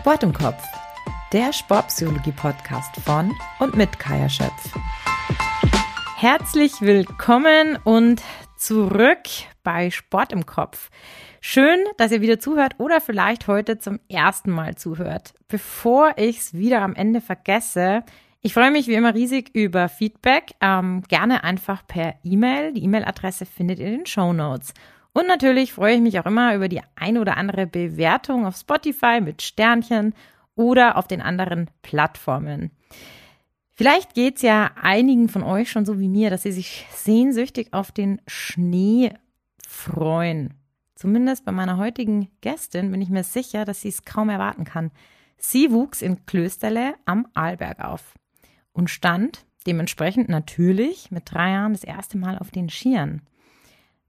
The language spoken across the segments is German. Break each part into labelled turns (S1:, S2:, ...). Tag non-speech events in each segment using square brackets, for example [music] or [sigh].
S1: Sport im Kopf, der Sportpsychologie-Podcast von und mit Kaya Schöpf. Herzlich willkommen und zurück bei Sport im Kopf. Schön, dass ihr wieder zuhört oder vielleicht heute zum ersten Mal zuhört. Bevor ich es wieder am Ende vergesse, ich freue mich wie immer riesig über Feedback. Ähm, gerne einfach per E-Mail. Die E-Mail-Adresse findet ihr in den Show Notes. Und natürlich freue ich mich auch immer über die ein oder andere Bewertung auf Spotify mit Sternchen oder auf den anderen Plattformen. Vielleicht geht es ja einigen von euch schon so wie mir, dass sie sich sehnsüchtig auf den Schnee freuen. Zumindest bei meiner heutigen Gästin bin ich mir sicher, dass sie es kaum erwarten kann. Sie wuchs in Klösterle am Arlberg auf und stand dementsprechend natürlich mit drei Jahren das erste Mal auf den Skiern.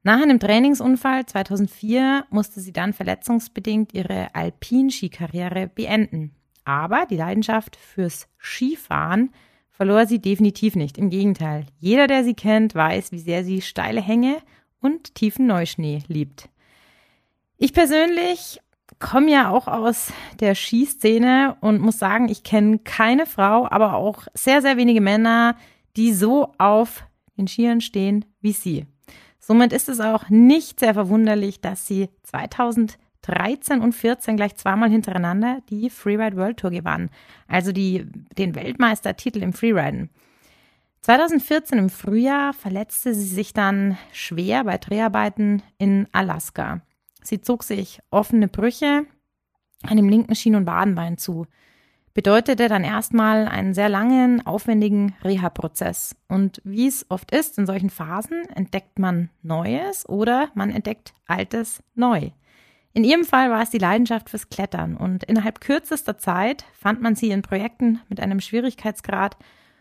S1: Nach einem Trainingsunfall 2004 musste sie dann verletzungsbedingt ihre Alpinskikarriere beenden. Aber die Leidenschaft fürs Skifahren verlor sie definitiv nicht. Im Gegenteil, jeder, der sie kennt, weiß, wie sehr sie steile Hänge und tiefen Neuschnee liebt. Ich persönlich komme ja auch aus der Skiszene und muss sagen, ich kenne keine Frau, aber auch sehr, sehr wenige Männer, die so auf den Skiern stehen wie sie. Somit ist es auch nicht sehr verwunderlich, dass sie 2013 und 14 gleich zweimal hintereinander die Freeride World Tour gewann, also die, den Weltmeistertitel im Freeriden. 2014 im Frühjahr verletzte sie sich dann schwer bei Dreharbeiten in Alaska. Sie zog sich offene Brüche an dem linken Schien- und Wadenbein zu bedeutete dann erstmal einen sehr langen, aufwendigen Reha-Prozess. Und wie es oft ist in solchen Phasen, entdeckt man Neues oder man entdeckt Altes neu. In ihrem Fall war es die Leidenschaft fürs Klettern und innerhalb kürzester Zeit fand man sie in Projekten mit einem Schwierigkeitsgrad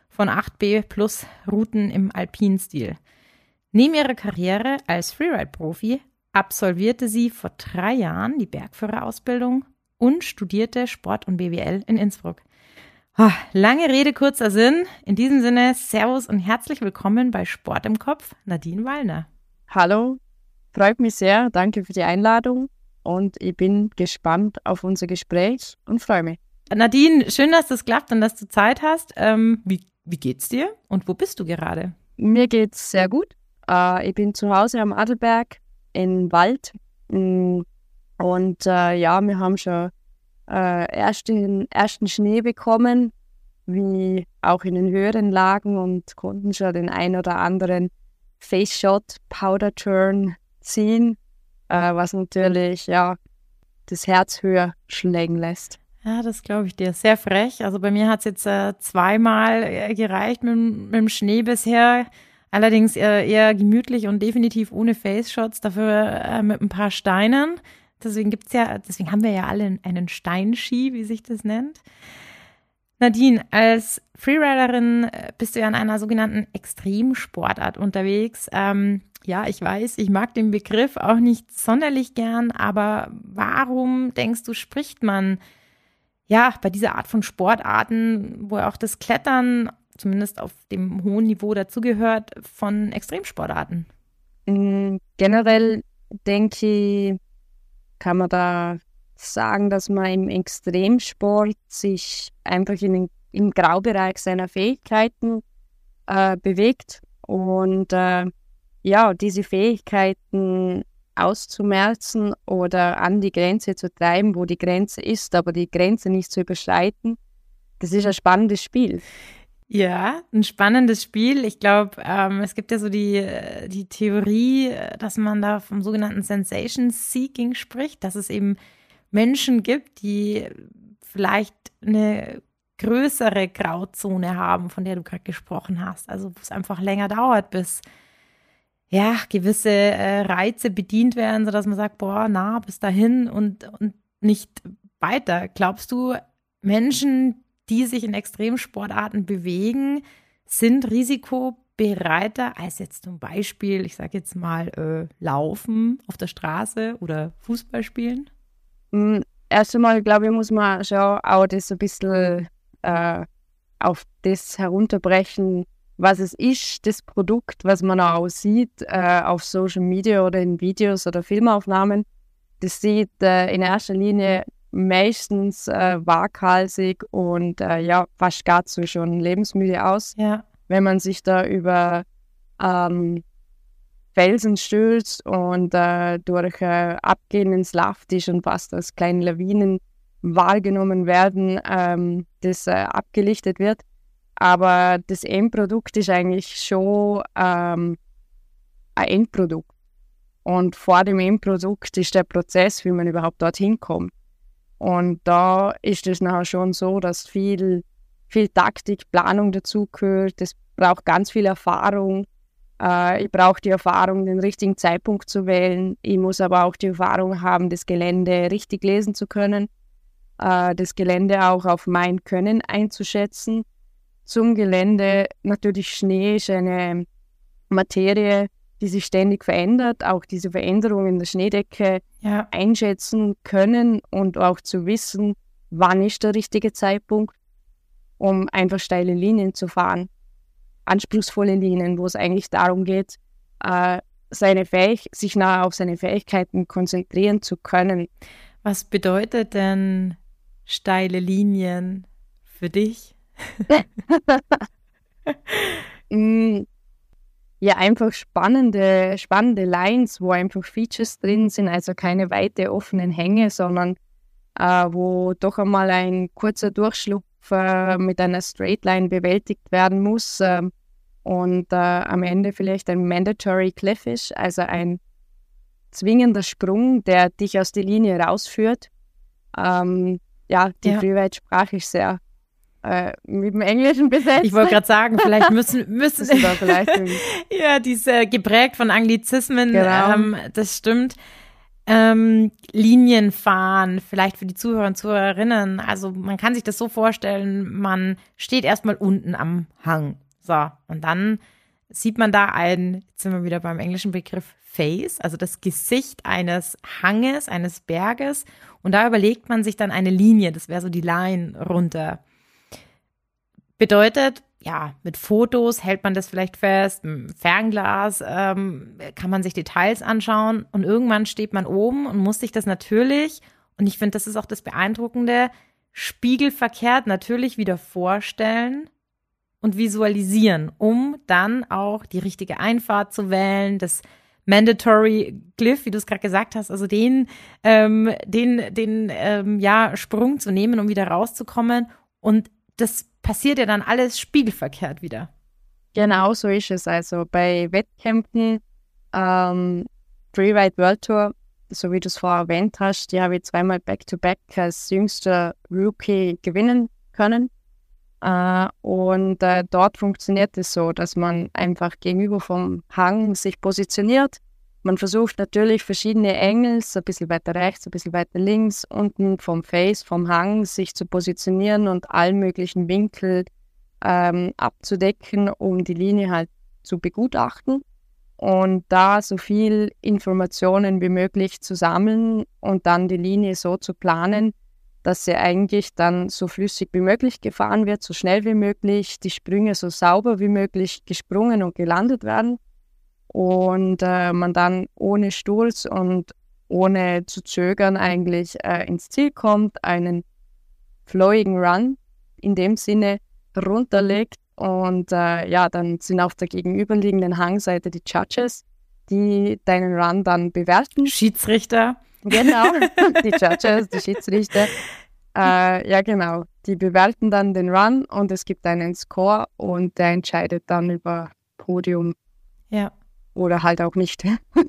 S1: von 8b plus Routen im Alpinstil. Neben ihrer Karriere als Freeride-Profi absolvierte sie vor drei Jahren die Bergführerausbildung und studierte Sport und BWL in Innsbruck. Oh, lange Rede, kurzer Sinn. In diesem Sinne, Servus und herzlich willkommen bei Sport im Kopf, Nadine Wallner.
S2: Hallo, freut mich sehr. Danke für die Einladung und ich bin gespannt auf unser Gespräch und freue mich.
S1: Nadine, schön, dass das klappt und dass du Zeit hast. Ähm, wie, wie geht's dir und wo bist du gerade?
S2: Mir geht's sehr gut. Äh, ich bin zu Hause am Adelberg in Wald. Mm, und äh, ja, wir haben schon äh, ersten, ersten Schnee bekommen, wie auch in den höheren Lagen und konnten schon den ein oder anderen Face Shot, Powder Turn ziehen, äh, was natürlich ja das Herz höher schlägen lässt.
S1: Ja, das glaube ich dir. Sehr frech. Also bei mir hat es jetzt äh, zweimal äh, gereicht mit, mit, dem Schnee bisher. Allerdings eher, eher gemütlich und definitiv ohne Face Shots, dafür äh, mit ein paar Steinen. Deswegen gibt's ja, deswegen haben wir ja alle einen Steinski, wie sich das nennt. Nadine, als Freeriderin äh, bist du ja in einer sogenannten Extremsportart unterwegs. Ähm, ja, ich weiß, ich mag den Begriff auch nicht sonderlich gern, aber warum denkst du, spricht man ja bei dieser Art von Sportarten, wo auch das Klettern zumindest auf dem hohen Niveau dazugehört, von Extremsportarten?
S2: Mm, generell denke ich, kann man da sagen, dass man im Extremsport sich einfach in den, im Graubereich seiner Fähigkeiten äh, bewegt und äh, ja, diese Fähigkeiten auszumerzen oder an die Grenze zu treiben, wo die Grenze ist, aber die Grenze nicht zu überschreiten, das ist ein spannendes Spiel.
S1: Ja, ein spannendes Spiel. Ich glaube, ähm, es gibt ja so die, die Theorie, dass man da vom sogenannten Sensation Seeking spricht, dass es eben Menschen gibt, die vielleicht eine größere Grauzone haben, von der du gerade gesprochen hast. Also wo es einfach länger dauert, bis ja gewisse äh, Reize bedient werden, sodass man sagt, boah, na, bis dahin und, und nicht weiter. Glaubst du, Menschen, die sich in Extremsportarten bewegen, sind risikobereiter als jetzt zum Beispiel, ich sage jetzt mal, äh, Laufen auf der Straße oder Fußball spielen?
S2: Mm, erst einmal, glaube ich, muss man schon auch das ein bisschen äh, auf das herunterbrechen, was es ist, das Produkt, was man auch sieht äh, auf Social Media oder in Videos oder Filmaufnahmen. Das sieht äh, in erster Linie meistens äh, waghalsig und äh, ja, fast gar zu schon lebensmüde aus.
S1: Ja.
S2: Wenn man sich da über ähm, Felsen stürzt und äh, durch äh, Abgehen ins Laftisch und fast als kleine Lawinen wahrgenommen werden, ähm, das äh, abgelichtet wird. Aber das Endprodukt ist eigentlich schon ähm, ein Endprodukt. Und vor dem Endprodukt ist der Prozess, wie man überhaupt dorthin kommt. Und da ist es nachher schon so, dass viel, viel Taktik, Planung dazugehört. Das braucht ganz viel Erfahrung. Äh, ich brauche die Erfahrung, den richtigen Zeitpunkt zu wählen. Ich muss aber auch die Erfahrung haben, das Gelände richtig lesen zu können, äh, das Gelände auch auf mein Können einzuschätzen. Zum Gelände natürlich Schnee ist eine Materie, die sich ständig verändert, auch diese Veränderung in der Schneedecke ja. einschätzen können und auch zu wissen, wann ist der richtige Zeitpunkt, um einfach steile Linien zu fahren. Anspruchsvolle Linien, wo es eigentlich darum geht, äh, seine Fähig sich nah auf seine Fähigkeiten konzentrieren zu können.
S1: Was bedeutet denn steile Linien für dich? [laughs]
S2: Mm, ja einfach spannende, spannende Lines, wo einfach Features drin sind, also keine weite offenen Hänge, sondern äh, wo doch einmal ein kurzer Durchschlupf äh, mit einer Straightline bewältigt werden muss äh, und am Ende vielleicht ein Mandatory Cliff ist, also ein zwingender Sprung, der dich aus der Linie rausführt. Ähm, ja, die ja. Freeride-Sprache ist sehr äh, mit dem Englischen besetzt.
S1: Ich wollte gerade sagen, vielleicht [laughs] müssen müssen da vielleicht [laughs] ja, diese geprägt von Anglizismen, genau. ähm, das stimmt. Ähm, Linien fahren, vielleicht für die Zuhörer und Zuhörerinnen. Also man kann sich das so vorstellen, man steht erstmal unten am Hang. So, und dann sieht man da ein, jetzt sind wir wieder beim englischen Begriff Face, also das Gesicht eines Hanges, eines Berges. Und da überlegt man sich dann eine Linie, das wäre so die Line runter. Bedeutet, ja, mit Fotos hält man das vielleicht fest, Fernglas ähm, kann man sich Details anschauen und irgendwann steht man oben und muss sich das natürlich, und ich finde, das ist auch das Beeindruckende, spiegelverkehrt natürlich wieder vorstellen und visualisieren, um dann auch die richtige Einfahrt zu wählen, das Mandatory Glyph, wie du es gerade gesagt hast, also den, ähm, den, den ähm, ja, Sprung zu nehmen, um wieder rauszukommen. Und das passiert ja dann alles spiegelverkehrt wieder.
S2: Genau so ist es. Also bei Wettkämpfen, ähm, Freeride World Tour, so wie du es vorher erwähnt hast, die habe ich zweimal back-to-back -back als jüngster Rookie gewinnen können. Äh, und äh, dort funktioniert es so, dass man einfach gegenüber vom Hang sich positioniert man versucht natürlich verschiedene Engel, so ein bisschen weiter rechts, ein bisschen weiter links, unten vom Face, vom Hang, sich zu positionieren und allen möglichen Winkel ähm, abzudecken, um die Linie halt zu begutachten und da so viel Informationen wie möglich zu sammeln und dann die Linie so zu planen, dass sie eigentlich dann so flüssig wie möglich gefahren wird, so schnell wie möglich, die Sprünge so sauber wie möglich gesprungen und gelandet werden und äh, man dann ohne Sturz und ohne zu zögern eigentlich äh, ins Ziel kommt, einen flowigen Run in dem Sinne runterlegt und äh, ja, dann sind auf der gegenüberliegenden Hangseite die Judges, die deinen Run dann bewerten.
S1: Schiedsrichter.
S2: Genau, [laughs] die Judges, die Schiedsrichter. Äh, ja, genau. Die bewerten dann den Run und es gibt einen Score und der entscheidet dann über Podium.
S1: Ja
S2: oder halt auch nicht.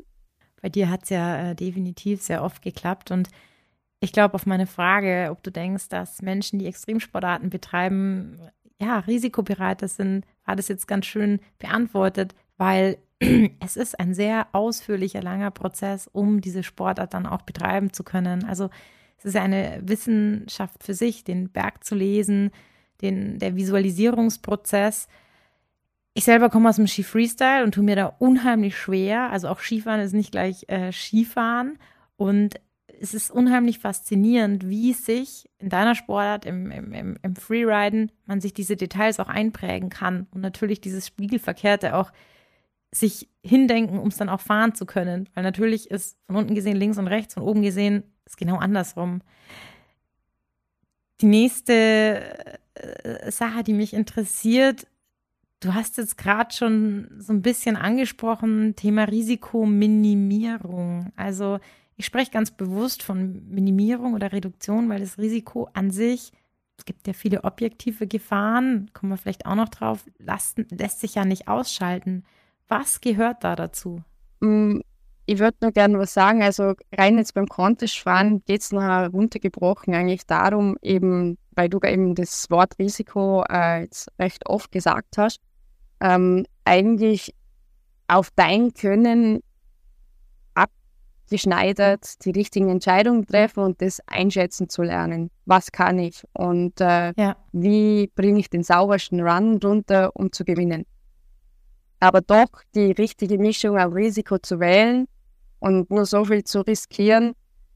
S2: [laughs]
S1: Bei dir hat es ja äh, definitiv sehr oft geklappt und ich glaube auf meine Frage, ob du denkst, dass Menschen, die Extremsportarten betreiben, ja, risikobereiter sind, war das jetzt ganz schön beantwortet, weil [clears throat] es ist ein sehr ausführlicher, langer Prozess, um diese Sportart dann auch betreiben zu können. Also es ist eine Wissenschaft für sich, den Berg zu lesen, den, der Visualisierungsprozess ich selber komme aus dem Ski-Freestyle und tue mir da unheimlich schwer. Also auch Skifahren ist nicht gleich äh, Skifahren. Und es ist unheimlich faszinierend, wie sich in deiner Sportart, im, im, im Freeriden, man sich diese Details auch einprägen kann. Und natürlich dieses Spiegelverkehrte auch sich hindenken, um es dann auch fahren zu können. Weil natürlich ist von unten gesehen links und rechts, von oben gesehen ist genau andersrum. Die nächste äh, Sache, die mich interessiert, du hast jetzt gerade schon so ein bisschen angesprochen, Thema Risikominimierung. Also ich spreche ganz bewusst von Minimierung oder Reduktion, weil das Risiko an sich, es gibt ja viele objektive Gefahren, kommen wir vielleicht auch noch drauf, lassen, lässt sich ja nicht ausschalten. Was gehört da dazu?
S2: Mm, ich würde nur gerne was sagen. Also rein jetzt beim Contest-Fahren geht es noch runtergebrochen eigentlich darum, eben, weil du eben das Wort Risiko äh, jetzt recht oft gesagt hast, ähm, eigentlich auf dein Können abgeschneidert die richtigen Entscheidungen treffen und das einschätzen zu lernen. Was kann ich und äh, ja. wie bringe ich den saubersten Run runter, um zu gewinnen. Aber doch die richtige Mischung auf Risiko zu wählen und nur so viel zu riskieren,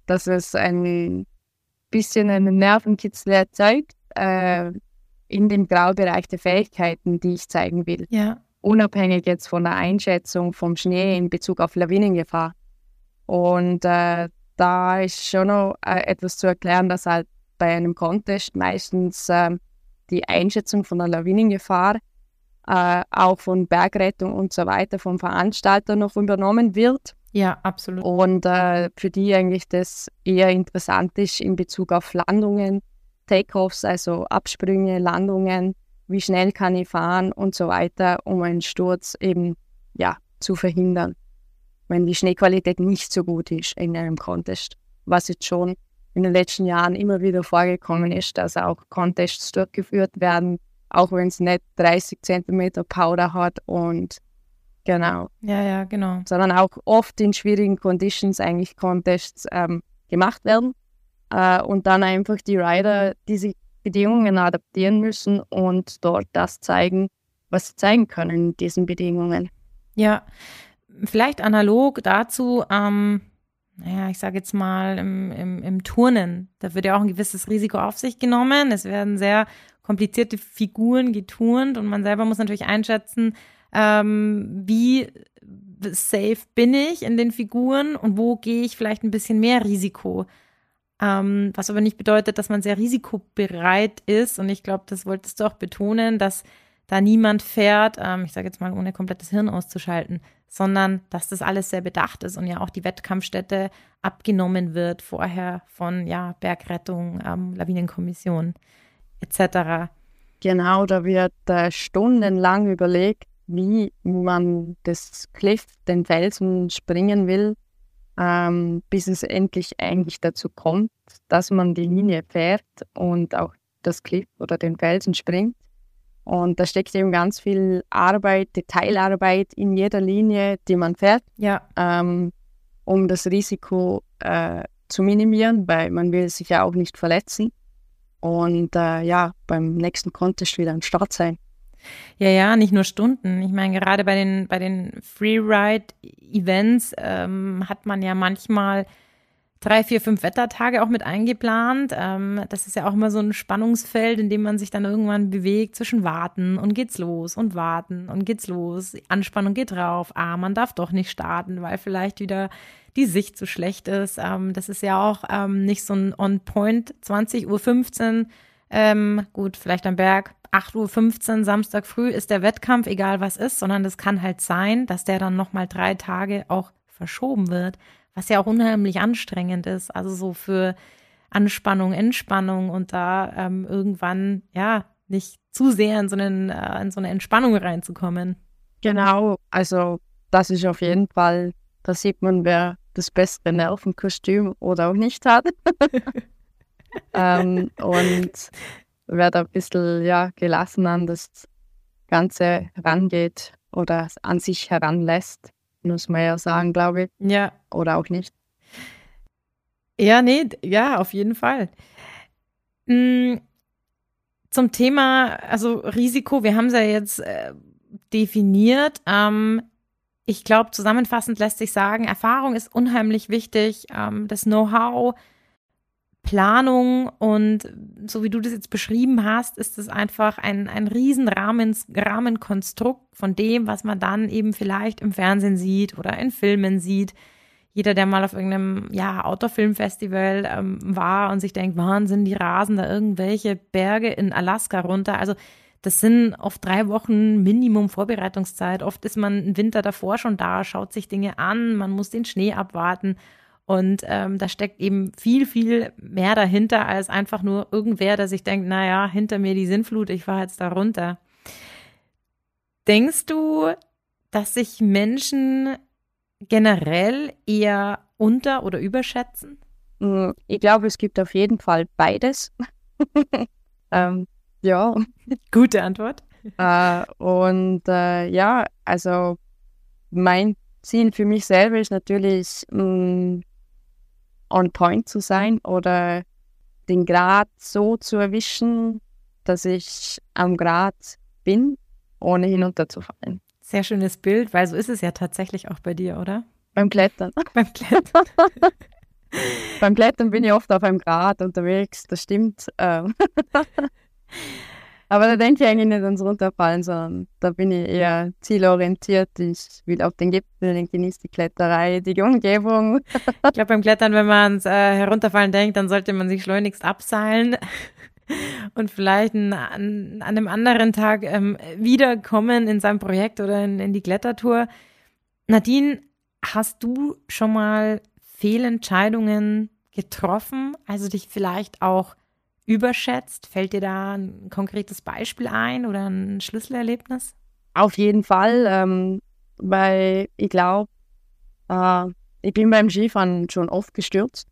S2: dass es ein bisschen einen Nervenkitzel erzeugt, äh, in dem Graubereich der Fähigkeiten, die ich zeigen will. Ja. Unabhängig jetzt von der Einschätzung vom Schnee in Bezug auf Lawinengefahr. Und äh, da ist schon noch äh, etwas zu erklären, dass halt bei einem Contest meistens äh, die Einschätzung von der Lawinengefahr äh, auch von Bergrettung und so weiter vom Veranstalter noch übernommen wird.
S1: Ja, absolut.
S2: Und äh, für die eigentlich das eher interessant ist in Bezug auf Landungen, Takeoffs, also Absprünge, Landungen, wie schnell kann ich fahren und so weiter, um einen Sturz eben ja, zu verhindern, wenn die Schneequalität nicht so gut ist in einem Contest. Was jetzt schon in den letzten Jahren immer wieder vorgekommen ist, dass auch Contests durchgeführt werden, auch wenn es nicht 30 Zentimeter Powder hat und genau.
S1: Ja, ja, genau.
S2: Sondern auch oft in schwierigen Conditions eigentlich Contests ähm, gemacht werden äh, und dann einfach die Rider diese Bedingungen adaptieren müssen und dort das zeigen, was sie zeigen können in diesen Bedingungen.
S1: Ja, vielleicht analog dazu, ähm, naja, ich sage jetzt mal im, im, im Turnen, da wird ja auch ein gewisses Risiko auf sich genommen. Es werden sehr komplizierte Figuren geturnt und man selber muss natürlich einschätzen, ähm, wie safe bin ich in den Figuren und wo gehe ich vielleicht ein bisschen mehr Risiko. Ähm, was aber nicht bedeutet, dass man sehr risikobereit ist. Und ich glaube, das wolltest du auch betonen, dass da niemand fährt, ähm, ich sage jetzt mal, ohne komplettes Hirn auszuschalten, sondern dass das alles sehr bedacht ist und ja auch die Wettkampfstätte abgenommen wird vorher von ja Bergrettung, ähm, Lawinenkommission etc.
S2: Genau, da wird äh, stundenlang überlegt, wie man das Cliff, den Felsen springen will, ähm, bis es endlich eigentlich dazu kommt, dass man die Linie fährt und auch das Cliff oder den Felsen springt. Und da steckt eben ganz viel Arbeit, Detailarbeit in jeder Linie, die man fährt, ja. ähm, um das Risiko äh, zu minimieren, weil man will sich ja auch nicht verletzen und äh, ja, beim nächsten Contest wieder am Start sein.
S1: Ja, ja, nicht nur Stunden. Ich meine, gerade bei den, bei den Freeride-Events ähm, hat man ja manchmal drei, vier, fünf Wettertage auch mit eingeplant. Ähm, das ist ja auch immer so ein Spannungsfeld, in dem man sich dann irgendwann bewegt zwischen warten und geht's los und warten und geht's los. Anspannung geht drauf. Ah, man darf doch nicht starten, weil vielleicht wieder die Sicht zu schlecht ist. Ähm, das ist ja auch ähm, nicht so ein On-Point 20.15 Uhr. Ähm, gut, vielleicht am Berg 8.15 Uhr Samstag früh ist der Wettkampf, egal was ist, sondern das kann halt sein, dass der dann nochmal drei Tage auch verschoben wird, was ja auch unheimlich anstrengend ist. Also so für Anspannung, Entspannung und da ähm, irgendwann, ja, nicht zu sehr in so, einen, äh, in so eine Entspannung reinzukommen.
S2: Genau, also das ist auf jeden Fall, da sieht man, wer das bessere Nervenkostüm oder auch nicht hat. [laughs] [laughs] ähm, und wer da ein bisschen ja, gelassen an das Ganze herangeht oder an sich heranlässt, muss man ja sagen, glaube ich. Ja. Oder auch nicht.
S1: Ja, nee, ja, auf jeden Fall. Hm, zum Thema, also Risiko, wir haben es ja jetzt äh, definiert. Ähm, ich glaube, zusammenfassend lässt sich sagen, Erfahrung ist unheimlich wichtig. Ähm, das Know-how, Planung und so wie du das jetzt beschrieben hast, ist es einfach ein, ein riesen Rahmenkonstrukt von dem, was man dann eben vielleicht im Fernsehen sieht oder in Filmen sieht. jeder, der mal auf irgendeinem ja, Outdoor-Filmfestival ähm, war und sich denkt, Wahnsinn, die rasen da irgendwelche Berge in Alaska runter. Also das sind oft drei Wochen Minimum Vorbereitungszeit. Oft ist man im Winter davor schon da, schaut sich Dinge an, man muss den Schnee abwarten. Und ähm, da steckt eben viel, viel mehr dahinter als einfach nur irgendwer, der sich denkt, naja, hinter mir die Sinnflut, ich fahre jetzt da runter. Denkst du, dass sich Menschen generell eher unter- oder überschätzen?
S2: Mm, ich glaube, es gibt auf jeden Fall beides. [laughs] ähm, ja.
S1: Gute Antwort.
S2: Äh, und äh, ja, also mein Ziel für mich selber ist natürlich, mh, mm, on point zu sein oder den Grad so zu erwischen, dass ich am Grad bin, ohne hinunterzufallen.
S1: Sehr schönes Bild, weil so ist es ja tatsächlich auch bei dir, oder?
S2: Beim Klettern. [laughs] Beim Klettern. [laughs] Beim Klettern bin ich oft auf einem Grad unterwegs, das stimmt. [laughs] Aber da denke ich eigentlich nicht ans Runterfallen, sondern da bin ich eher zielorientiert. Ich will auf den Gipfel, genieße die Kletterei, die Umgebung.
S1: ich glaube, beim Klettern, wenn man ans äh, Herunterfallen denkt, dann sollte man sich schleunigst abseilen [laughs] und vielleicht an, an einem anderen Tag ähm, wiederkommen in seinem Projekt oder in, in die Klettertour. Nadine, hast du schon mal Fehlentscheidungen getroffen, also dich vielleicht auch überschätzt? Fällt dir da ein konkretes Beispiel ein oder ein Schlüsselerlebnis?
S2: Auf jeden Fall, ähm, weil ich glaube, äh, ich bin beim Skifahren schon oft gestürzt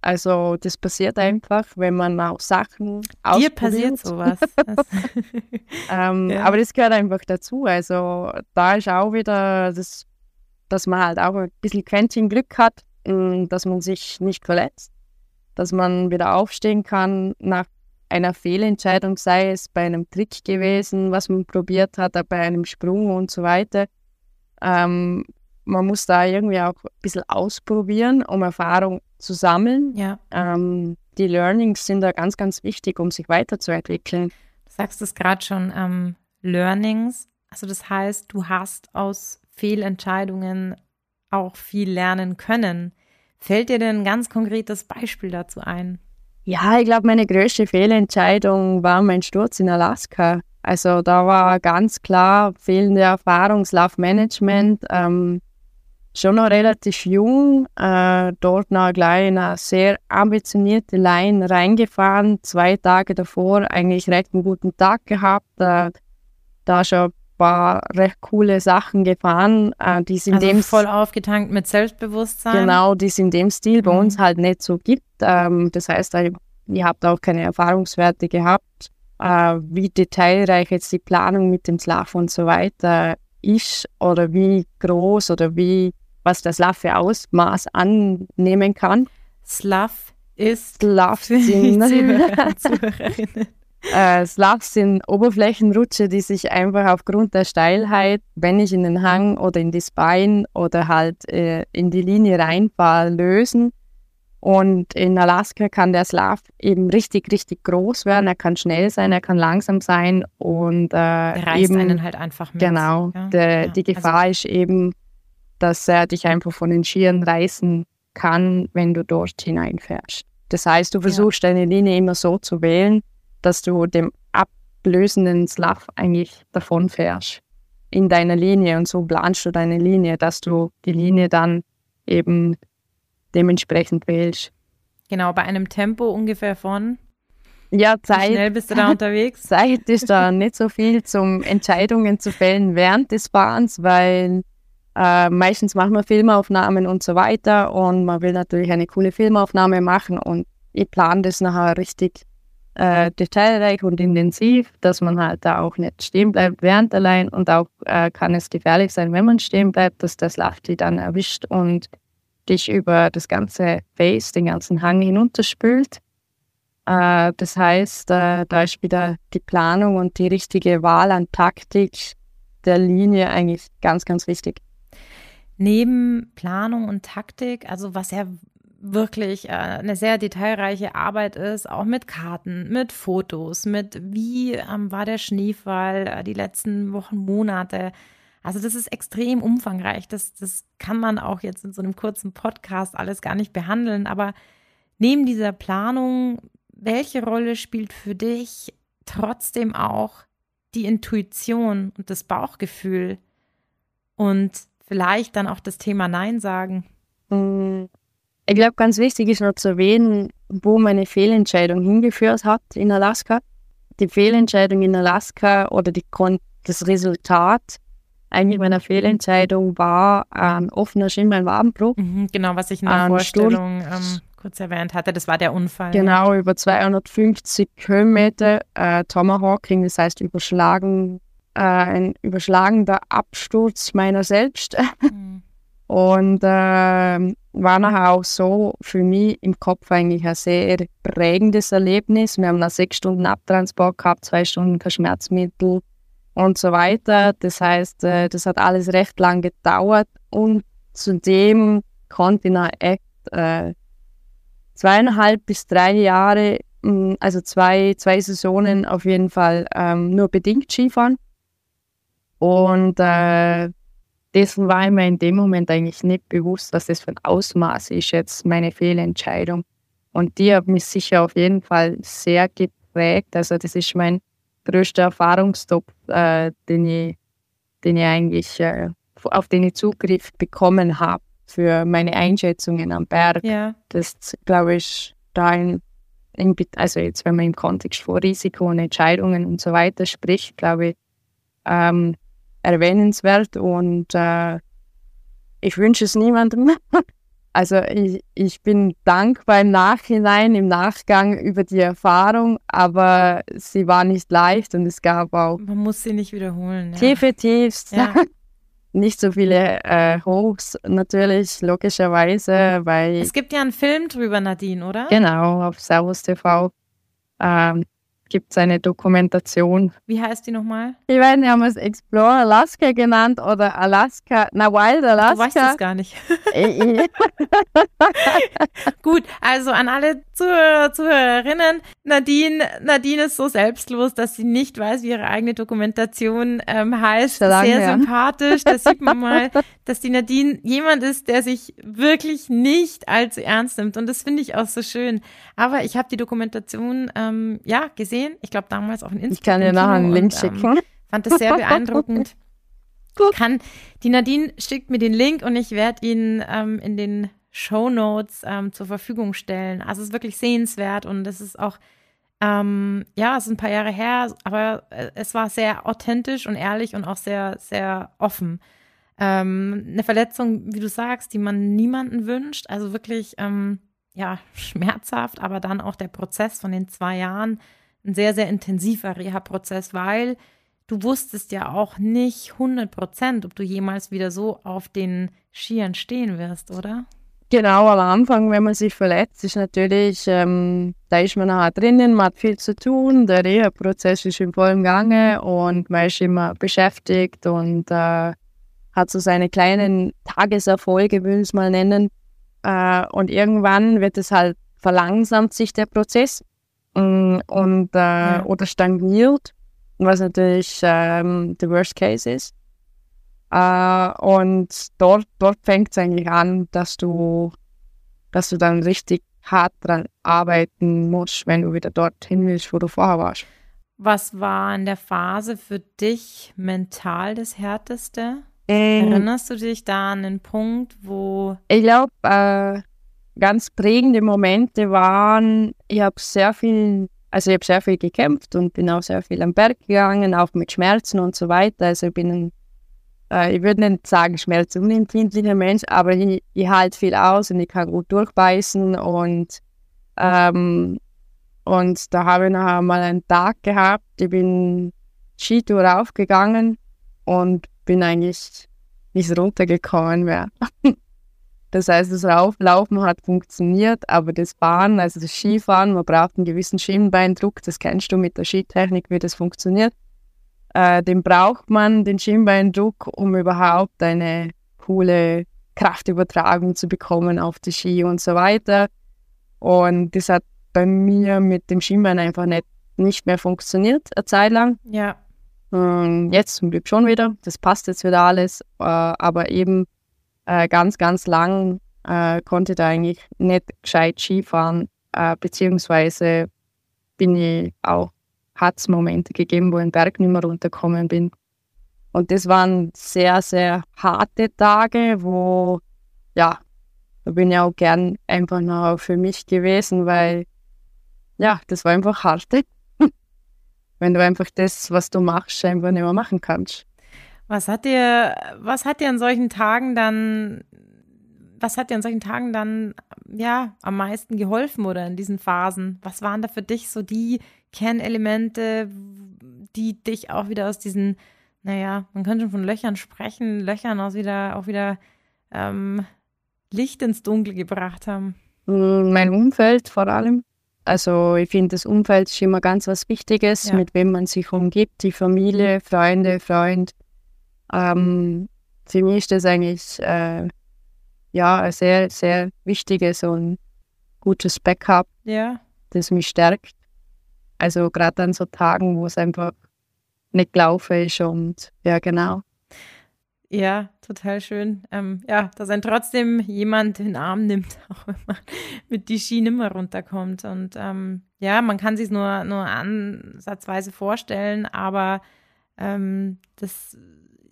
S2: also das passiert mhm. einfach, wenn man auch Sachen
S1: Dir passiert sowas. [laughs] [laughs]
S2: ähm, ja. Aber das gehört einfach dazu. Also da ist auch wieder das, dass man halt auch ein bisschen Quäntchen Glück hat, mm, dass man sich nicht verletzt, dass man wieder aufstehen kann nach einer Fehlentscheidung, sei es bei einem Trick gewesen, was man probiert hat, bei einem Sprung und so weiter. Ähm, man muss da irgendwie auch ein bisschen ausprobieren, um Erfahrung zu sammeln.
S1: Ja.
S2: Ähm, die Learnings sind da ganz, ganz wichtig, um sich weiterzuentwickeln.
S1: Du sagst es gerade schon, ähm, Learnings. Also das heißt, du hast aus Fehlentscheidungen auch viel lernen können. Fällt dir denn ein ganz konkretes Beispiel dazu ein?
S2: Ja, ich glaube, meine größte Fehlentscheidung war mein Sturz in Alaska. Also da war ganz klar fehlende Erfahrung, Management. Ähm, schon noch relativ jung, äh, dort noch gleich in eine sehr ambitionierte Line reingefahren, zwei Tage davor eigentlich recht einen guten Tag gehabt, äh, da schon paar recht coole Sachen gefahren, äh, die es in
S1: also
S2: dem
S1: voll aufgetankt mit Selbstbewusstsein.
S2: Genau, die es in dem Stil bei mhm. uns halt nicht so gibt. Ähm, das heißt, ihr habt auch keine Erfahrungswerte gehabt, äh, wie detailreich jetzt die Planung mit dem Slav und so weiter ist oder wie groß oder wie was das Slav für Ausmaß annehmen kann.
S1: Slav ist
S2: Slav sind, äh, Slav sind Oberflächenrutsche, die sich einfach aufgrund der Steilheit, wenn ich in den Hang oder in das Bein oder halt äh, in die Linie reinfahre, lösen. Und in Alaska kann der Slav eben richtig, richtig groß werden. Er kann schnell sein, er kann langsam sein und äh,
S1: reißt eben, einen halt einfach mit.
S2: Genau. Ja? Der, ja. Die Gefahr also, ist eben, dass er dich einfach von den Skiern reißen kann, wenn du dort hineinfährst. Das heißt, du versuchst ja. deine Linie immer so zu wählen, dass du dem ablösenden Slav eigentlich davon fährst in deiner Linie und so planst du deine Linie, dass du die Linie dann eben dementsprechend wählst.
S1: Genau, bei einem Tempo ungefähr von?
S2: Ja, Zeit.
S1: Wie schnell bist du da [laughs] unterwegs?
S2: Zeit ist da [laughs] nicht so viel zum Entscheidungen zu fällen während des Fahrens, weil äh, meistens machen wir Filmaufnahmen und so weiter und man will natürlich eine coole Filmaufnahme machen und ich plane das nachher richtig äh, detailreich und intensiv, dass man halt da auch nicht stehen bleibt während Line und auch äh, kann es gefährlich sein, wenn man stehen bleibt, dass das Lafti dann erwischt und dich über das ganze Face, den ganzen Hang hinunterspült. Äh, das heißt, äh, da ist wieder die Planung und die richtige Wahl an Taktik der Linie eigentlich ganz, ganz wichtig
S1: neben Planung und Taktik, also was ja wirklich äh, eine sehr detailreiche Arbeit ist, auch mit Karten, mit Fotos, mit wie ähm, war der Schneefall äh, die letzten Wochen, Monate. Also das ist extrem umfangreich. Das, das kann man auch jetzt in so einem kurzen Podcast alles gar nicht behandeln. Aber neben dieser Planung, welche Rolle spielt für dich trotzdem auch die Intuition und das Bauchgefühl und vielleicht dann auch das Thema Nein sagen?
S2: Mm, ich glaube, ganz wichtig ist noch zu erwähnen, wo meine Fehlentscheidung hingeführt hat in Alaska. Die Fehlentscheidung in Alaska oder die, das Resultat eigentlich meiner Fehlentscheidung war ein offener Schienbeinwadenbruch.
S1: Mhm, genau, was ich in der Vorstellung ähm, kurz erwähnt hatte, das war der Unfall.
S2: Genau, über 250 Höhenmeter äh, Tomahawking, das heißt überschlagen, äh, ein überschlagender Absturz meiner selbst. Mhm. [laughs] Und äh, war nachher auch so für mich im Kopf eigentlich ein sehr prägendes Erlebnis. Wir haben nach sechs Stunden Abtransport gehabt, zwei Stunden kein Schmerzmittel und so weiter. Das heißt, äh, das hat alles recht lang gedauert und zudem konnte ich nach echt äh, zweieinhalb bis drei Jahre, mm, also zwei, zwei Saisonen auf jeden Fall ähm, nur bedingt Skifahren. Und äh, dessen war mir in dem Moment eigentlich nicht bewusst, was das für ein Ausmaß ist, jetzt meine Fehlentscheidung. Und die hat mich sicher auf jeden Fall sehr geprägt. Also das ist mein größter Erfahrungstop, äh, den, ich, den ich eigentlich, äh, auf den ich Zugriff bekommen habe für meine Einschätzungen am Berg. Ja. Das, glaube ich, da in, in, also jetzt, wenn man im Kontext von Risiko und Entscheidungen und so weiter spricht, glaube ich, ähm, erwähnenswert und äh, ich wünsche es niemandem. [laughs] Also ich, ich bin dankbar im Nachhinein, im Nachgang über die Erfahrung, aber sie war nicht leicht und es gab auch.
S1: Man muss sie nicht wiederholen.
S2: Ja. Tiefe Tiefs. Ja. [laughs] nicht so viele äh, Hochs, natürlich, logischerweise, weil.
S1: Es gibt ja einen Film drüber, Nadine, oder?
S2: Genau, auf Servus TV. Ähm, gibt es eine Dokumentation.
S1: Wie heißt die nochmal?
S2: Ich weiß nicht, haben wir es Explore Alaska genannt oder Alaska, na Wild Alaska. Du
S1: weißt es gar nicht. [laughs] [laughs] Gut, also an alle Zuhörer, Zuhörerinnen, Nadine, Nadine ist so selbstlos, dass sie nicht weiß, wie ihre eigene Dokumentation ähm, heißt. Sehr, Sehr sympathisch. Da sieht man mal, [laughs] dass die Nadine jemand ist, der sich wirklich nicht allzu ernst nimmt. Und das finde ich auch so schön. Aber ich habe die Dokumentation ähm, ja gesehen. Ich glaube damals auch in Instagram.
S2: Ich kann dir nachher einen Link
S1: und,
S2: ähm,
S1: schicken. Fand das sehr [laughs] beeindruckend. Kann die Nadine schickt mir den Link und ich werde ihn ähm, in den Show Notes ähm, zur Verfügung stellen. Also es ist wirklich sehenswert und es ist auch ähm, ja, es ist ein paar Jahre her, aber äh, es war sehr authentisch und ehrlich und auch sehr, sehr offen. Ähm, eine Verletzung, wie du sagst, die man niemanden wünscht. Also wirklich, ähm, ja, [laughs] schmerzhaft, aber dann auch der Prozess von den zwei Jahren, ein sehr, sehr intensiver Reha-Prozess, weil du wusstest ja auch nicht 100 Prozent, ob du jemals wieder so auf den Skiern stehen wirst, oder?
S2: Genau, am Anfang, wenn man sich verletzt, ist natürlich, ähm, da ist man nachher drinnen, man hat viel zu tun, der Reha-Prozess ist in vollem Gange und man ist immer beschäftigt und äh, hat so seine kleinen Tageserfolge, will ich es mal nennen. Äh, und irgendwann wird es halt verlangsamt sich der Prozess und, äh, ja. oder stagniert, was natürlich ähm, der Worst Case ist. Äh, und dort, dort fängt es eigentlich an, dass du, dass du dann richtig hart dran arbeiten musst, wenn du wieder dorthin willst, wo du vorher warst.
S1: Was war in der Phase für dich mental das Härteste? Ähm, Erinnerst du dich da an den Punkt, wo.
S2: Ich glaube, äh, ganz prägende Momente waren, ich habe sehr viel, also ich habe sehr viel gekämpft und bin auch sehr viel am Berg gegangen, auch mit Schmerzen und so weiter. Also ich bin ein, äh, ich würde nicht sagen schmerzunempfindlicher Mensch, aber ich, ich halte viel aus und ich kann gut durchbeißen und ähm, und da habe ich nachher mal einen Tag gehabt, ich bin Skitour aufgegangen und bin eigentlich nicht runtergekommen mehr. [laughs] Das heißt, das Rauflaufen hat funktioniert, aber das Fahren, also das Skifahren, man braucht einen gewissen Schienbeindruck, das kennst du mit der Skitechnik, wie das funktioniert. Äh, den braucht man, den Schienbeindruck, um überhaupt eine coole Kraftübertragung zu bekommen auf die Ski und so weiter. Und das hat bei mir mit dem Schienbein einfach nicht, nicht mehr funktioniert, eine Zeit lang.
S1: Ja.
S2: Ähm, jetzt zum Glück schon wieder. Das passt jetzt wieder alles. Äh, aber eben äh, ganz, ganz lang äh, konnte da eigentlich nicht gescheit Skifahren. Äh, beziehungsweise bin ich auch, hat es Momente gegeben, wo ich den Berg nicht mehr runtergekommen bin. Und das waren sehr, sehr harte Tage, wo, ja, da bin ich auch gern einfach noch für mich gewesen, weil, ja, das war einfach hart. [laughs] Wenn du einfach das, was du machst, einfach nicht mehr machen kannst.
S1: Was hat dir, was hat dir an solchen Tagen dann, was hat dir an solchen Tagen dann, ja, am meisten geholfen oder in diesen Phasen? Was waren da für dich so die Kernelemente, die dich auch wieder aus diesen naja, man könnte schon von Löchern sprechen, Löchern aus wieder, auch wieder ähm, Licht ins Dunkel gebracht haben?
S2: Mm, mein Umfeld vor allem. Also ich finde, das Umfeld ist immer ganz was Wichtiges, ja. mit wem man sich umgibt, die Familie, Freunde, Freund. Ähm, für mich ist das eigentlich äh, ja ein sehr, sehr wichtiges und gutes Backup,
S1: ja.
S2: das mich stärkt. Also gerade an so Tagen, wo es einfach nicht gelaufen ist und ja, genau.
S1: Ja, total schön. Ähm, ja, dass ein trotzdem jemand den Arm nimmt, [laughs] auch wenn man mit die Ski nimmer runterkommt. Und ähm, ja, man kann sich nur, nur ansatzweise vorstellen, aber ähm, das,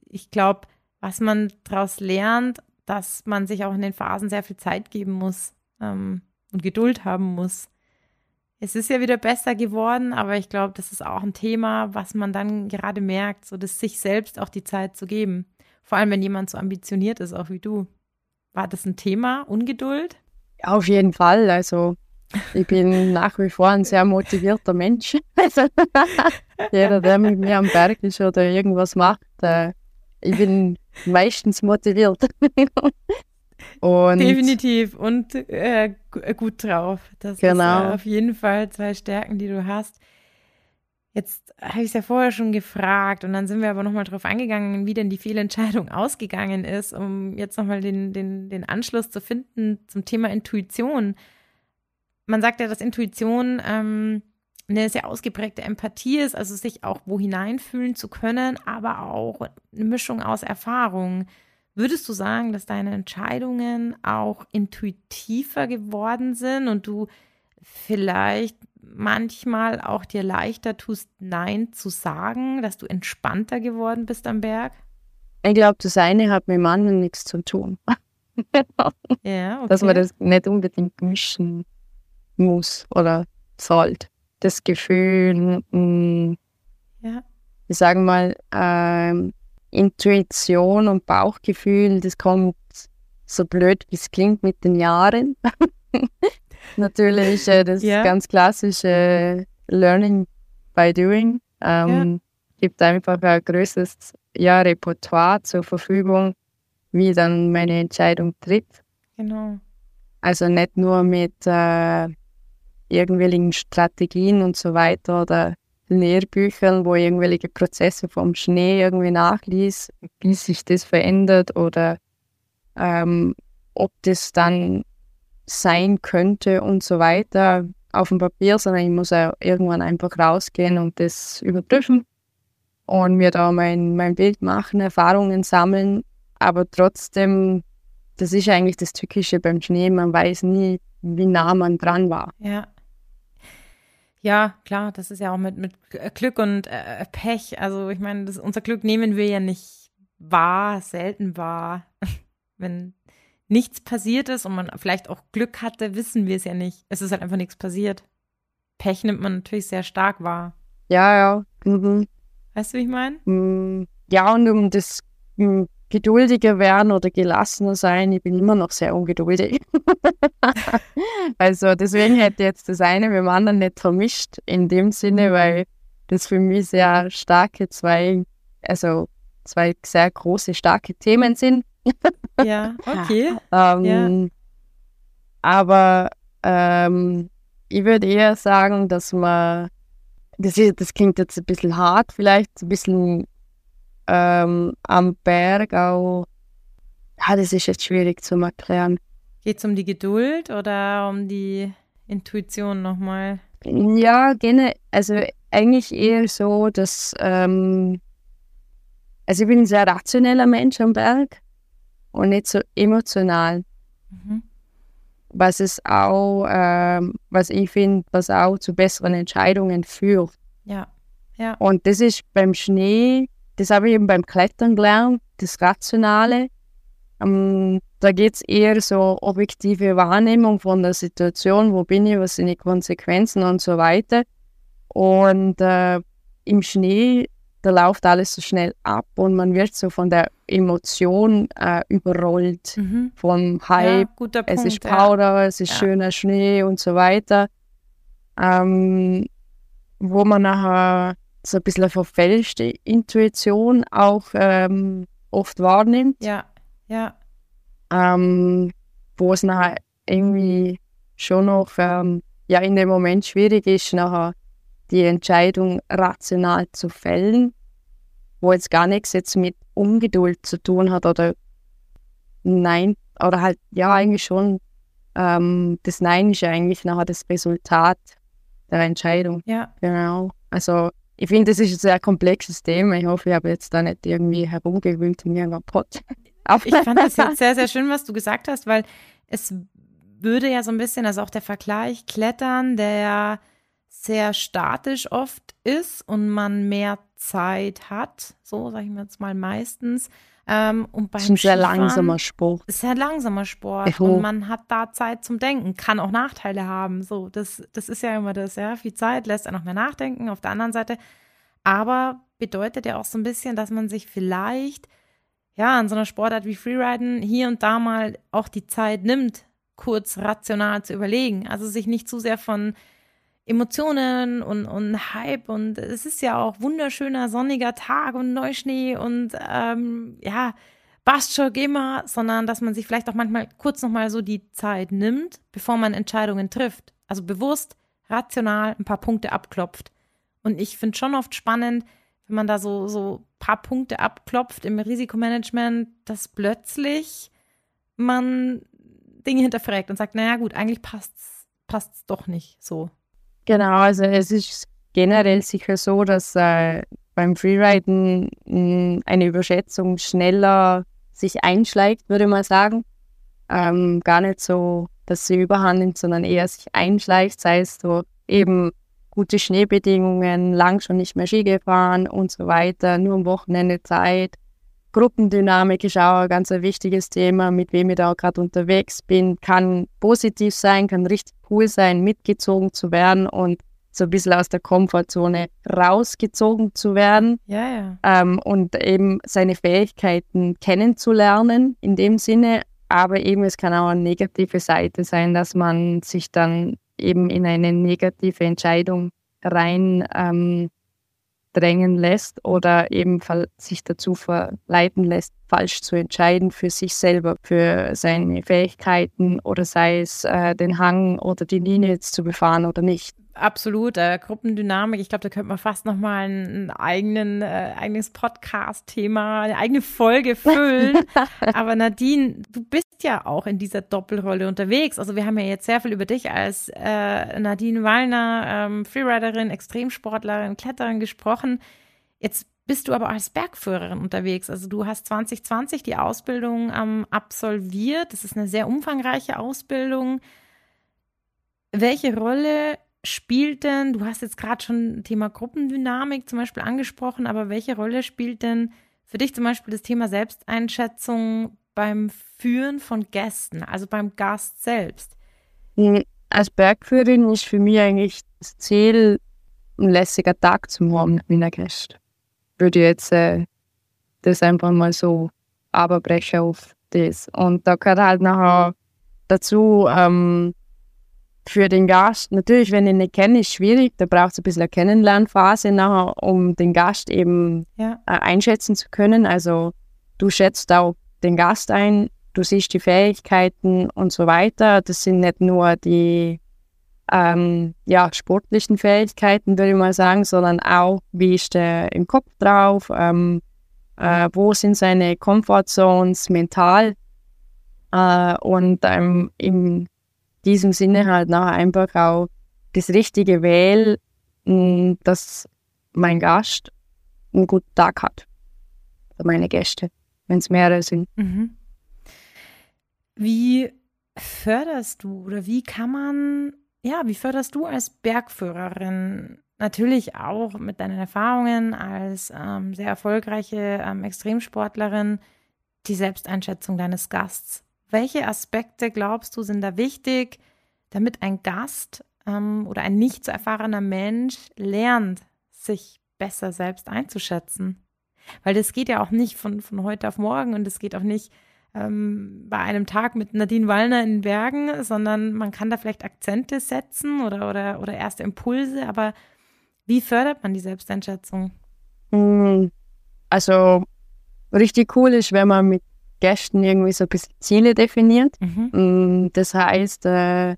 S1: ich glaube, was man daraus lernt, dass man sich auch in den Phasen sehr viel Zeit geben muss ähm, und Geduld haben muss. Es ist ja wieder besser geworden, aber ich glaube, das ist auch ein Thema, was man dann gerade merkt, so das sich selbst auch die Zeit zu geben. Vor allem, wenn jemand so ambitioniert ist, auch wie du. War das ein Thema, Ungeduld?
S2: Auf jeden Fall. Also ich bin [laughs] nach wie vor ein sehr motivierter Mensch. Also, [laughs] jeder, der mit mir am Berg ist oder irgendwas macht, äh, ich bin meistens motiviert. [laughs]
S1: Und Definitiv und äh, äh, gut drauf. Das genau. ist äh, auf jeden Fall zwei Stärken, die du hast. Jetzt habe ich es ja vorher schon gefragt und dann sind wir aber nochmal drauf eingegangen, wie denn die Fehlentscheidung [laughs] ausgegangen ist, um jetzt nochmal den, den, den Anschluss zu finden zum Thema Intuition. Man sagt ja, dass Intuition ähm, eine sehr ausgeprägte Empathie ist, also sich auch wo hineinfühlen zu können, aber auch eine Mischung aus Erfahrung. Würdest du sagen, dass deine Entscheidungen auch intuitiver geworden sind und du vielleicht manchmal auch dir leichter tust, Nein zu sagen, dass du entspannter geworden bist am Berg?
S2: Ich glaube, das eine hat mit dem anderen nichts zu tun. ja, okay. Dass man das nicht unbedingt mischen muss oder sollte. Das Gefühl, mh, mm, ja. ich sage mal, ähm, Intuition und Bauchgefühl, das kommt so blöd, wie es klingt mit den Jahren. [laughs] Natürlich äh, das ja. ganz klassische Learning by Doing. Ähm, ja. Gibt einfach ein größeres ja, Repertoire zur Verfügung, wie dann meine Entscheidung tritt.
S1: Genau.
S2: Also nicht nur mit äh, irgendwelchen Strategien und so weiter oder Lehrbüchern, wo irgendwelche Prozesse vom Schnee irgendwie nachliest, wie sich das verändert oder ähm, ob das dann sein könnte und so weiter auf dem Papier, sondern ich muss auch irgendwann einfach rausgehen und das überprüfen und mir da mein, mein Bild machen, Erfahrungen sammeln, aber trotzdem, das ist eigentlich das Tückische beim Schnee, man weiß nie, wie nah man dran war.
S1: Ja. Ja, klar, das ist ja auch mit, mit Glück und äh, Pech. Also ich meine, das, unser Glück nehmen wir ja nicht wahr, selten wahr. [laughs] Wenn nichts passiert ist und man vielleicht auch Glück hatte, wissen wir es ja nicht. Es ist halt einfach nichts passiert. Pech nimmt man natürlich sehr stark wahr.
S2: Ja, ja. Mhm.
S1: Weißt du, wie ich meine?
S2: Mm, ja, und um das mm, geduldiger werden oder gelassener sein. Ich bin immer noch sehr ungeduldig. [laughs] also deswegen hätte ich jetzt das eine mit dem anderen nicht vermischt in dem Sinne, mhm. weil das für mich sehr starke zwei, also zwei sehr große, starke Themen sind.
S1: ja, okay. [laughs]
S2: ähm, ja. Aber ähm, ich würde eher sagen, dass man, das, ist, das klingt jetzt ein bisschen hart, vielleicht ein bisschen ähm, am Berg auch, ja, das ist jetzt schwierig zu erklären.
S1: Geht es um die Geduld oder um die Intuition nochmal?
S2: Ja, gerne. Also eigentlich eher so, dass ähm, Also ich bin ein sehr rationeller Mensch am Berg und nicht so emotional. Mhm. Was es auch, ähm, was ich finde, was auch zu besseren Entscheidungen führt.
S1: Ja. ja.
S2: Und das ist beim Schnee, das habe ich eben beim Klettern gelernt, das Rationale. Ähm, da geht es eher so objektive Wahrnehmung von der Situation, wo bin ich, was sind die Konsequenzen und so weiter. Und äh, im Schnee, da läuft alles so schnell ab und man wird so von der Emotion äh, überrollt, mhm. vom Hype. Ja, es ist Powder, ja. es ist ja. schöner Schnee und so weiter. Ähm, wo man nachher so ein bisschen eine verfälschte Intuition auch ähm, oft wahrnimmt.
S1: Ja, ja.
S2: Ähm, wo es nachher irgendwie schon noch ähm, ja, in dem Moment schwierig ist, nachher die Entscheidung rational zu fällen, wo jetzt gar nichts jetzt mit Ungeduld zu tun hat oder Nein, oder halt, ja, eigentlich schon. Ähm, das Nein ist ja eigentlich nachher das Resultat der Entscheidung.
S1: Ja.
S2: Genau. Also, ich finde, das ist ein sehr komplexes Thema. Ich hoffe, ich habe jetzt da nicht irgendwie herumgewühlt in irgendeinem Pott. [laughs]
S1: Ich fand das jetzt sehr, sehr schön, was du gesagt hast, weil es würde ja so ein bisschen, also auch der Vergleich Klettern, der sehr statisch oft ist und man mehr Zeit hat, so sage ich mir jetzt mal meistens. Ähm, und beim
S2: das ist ein sehr langsamer Sport.
S1: Sehr langsamer Sport Echo. und man hat da Zeit zum Denken, kann auch Nachteile haben. So, das, das ist ja immer das, ja, viel Zeit lässt er noch mehr nachdenken. Auf der anderen Seite, aber bedeutet ja auch so ein bisschen, dass man sich vielleicht ja an so einer Sportart wie Freeriden hier und da mal auch die Zeit nimmt, kurz rational zu überlegen. Also sich nicht zu sehr von Emotionen und, und Hype und es ist ja auch wunderschöner sonniger Tag und Neuschnee und ähm, ja, passt schon immer, sondern dass man sich vielleicht auch manchmal kurz nochmal so die Zeit nimmt, bevor man Entscheidungen trifft. Also bewusst, rational ein paar Punkte abklopft. Und ich finde schon oft spannend, wenn man da so, so paar Punkte abklopft im Risikomanagement, dass plötzlich man Dinge hinterfragt und sagt, naja gut, eigentlich passt's, passt's doch nicht so.
S2: Genau, also es ist generell sicher so, dass äh, beim Freeriden mh, eine Überschätzung schneller sich einschleicht, würde man sagen. Ähm, gar nicht so, dass sie überhand nimmt, sondern eher sich einschleicht, sei es so eben gute Schneebedingungen, lang schon nicht mehr Ski gefahren und so weiter, nur am Wochenende Zeit. Gruppendynamik ist auch ein ganz wichtiges Thema, mit wem ich da gerade unterwegs bin. Kann positiv sein, kann richtig cool sein, mitgezogen zu werden und so ein bisschen aus der Komfortzone rausgezogen zu werden.
S1: Ja, ja.
S2: Ähm, und eben seine Fähigkeiten kennenzulernen in dem Sinne. Aber eben es kann auch eine negative Seite sein, dass man sich dann eben in eine negative Entscheidung rein ähm, drängen lässt oder eben sich dazu verleiten lässt, falsch zu entscheiden für sich selber, für seine Fähigkeiten oder sei es äh, den Hang oder die Linie jetzt zu befahren oder nicht.
S1: Absolut, äh, Gruppendynamik. Ich glaube, da könnte man fast noch mal ein, eigenen, äh, eigenes Podcast-Thema, eine eigene Folge füllen. [laughs] Aber Nadine, du bist ja auch in dieser Doppelrolle unterwegs. Also wir haben ja jetzt sehr viel über dich als äh, Nadine Wallner, ähm, Freeriderin, Extremsportlerin, Kletterin gesprochen. Jetzt bist du aber als Bergführerin unterwegs. Also du hast 2020 die Ausbildung ähm, absolviert. Das ist eine sehr umfangreiche Ausbildung. Welche Rolle spielt denn, du hast jetzt gerade schon Thema Gruppendynamik zum Beispiel angesprochen, aber welche Rolle spielt denn für dich zum Beispiel das Thema Selbsteinschätzung beim Führen von Gästen, also beim Gast selbst?
S2: Hm, als Bergführerin ist für mich eigentlich das Ziel, einen lässigen Tag zu haben mit meinen Gästen. Würde ich jetzt äh, das einfach mal so abbrechen auf das. Und da gehört halt nachher dazu, ähm, für den Gast, natürlich, wenn ich ihn nicht kenne, ist schwierig. Da braucht es ein bisschen eine Kennenlernphase nachher, um den Gast eben ja. äh, einschätzen zu können. Also du schätzt auch den Gast ein, du siehst die Fähigkeiten und so weiter. Das sind nicht nur die ähm, ja, sportlichen Fähigkeiten, würde ich mal sagen, sondern auch, wie ist der im Kopf drauf, ähm, äh, wo sind seine Comfortzones mental äh, und ähm, im diesem Sinne halt nachher einfach auch das Richtige wählen, dass mein Gast einen guten Tag hat. meine Gäste, wenn es mehrere sind.
S1: Mhm. Wie förderst du oder wie kann man, ja, wie förderst du als Bergführerin natürlich auch mit deinen Erfahrungen als ähm, sehr erfolgreiche ähm, Extremsportlerin die Selbsteinschätzung deines Gasts? Welche Aspekte glaubst du sind da wichtig, damit ein Gast ähm, oder ein nicht so erfahrener Mensch lernt, sich besser selbst einzuschätzen? Weil das geht ja auch nicht von, von heute auf morgen und es geht auch nicht ähm, bei einem Tag mit Nadine Wallner in den Bergen, sondern man kann da vielleicht Akzente setzen oder, oder, oder erste Impulse, aber wie fördert man die Selbsteinschätzung?
S2: Hm, also richtig cool ist, wenn man mit Gästen irgendwie so ein bisschen Ziele definiert. Mhm. Hm, das heißt, äh,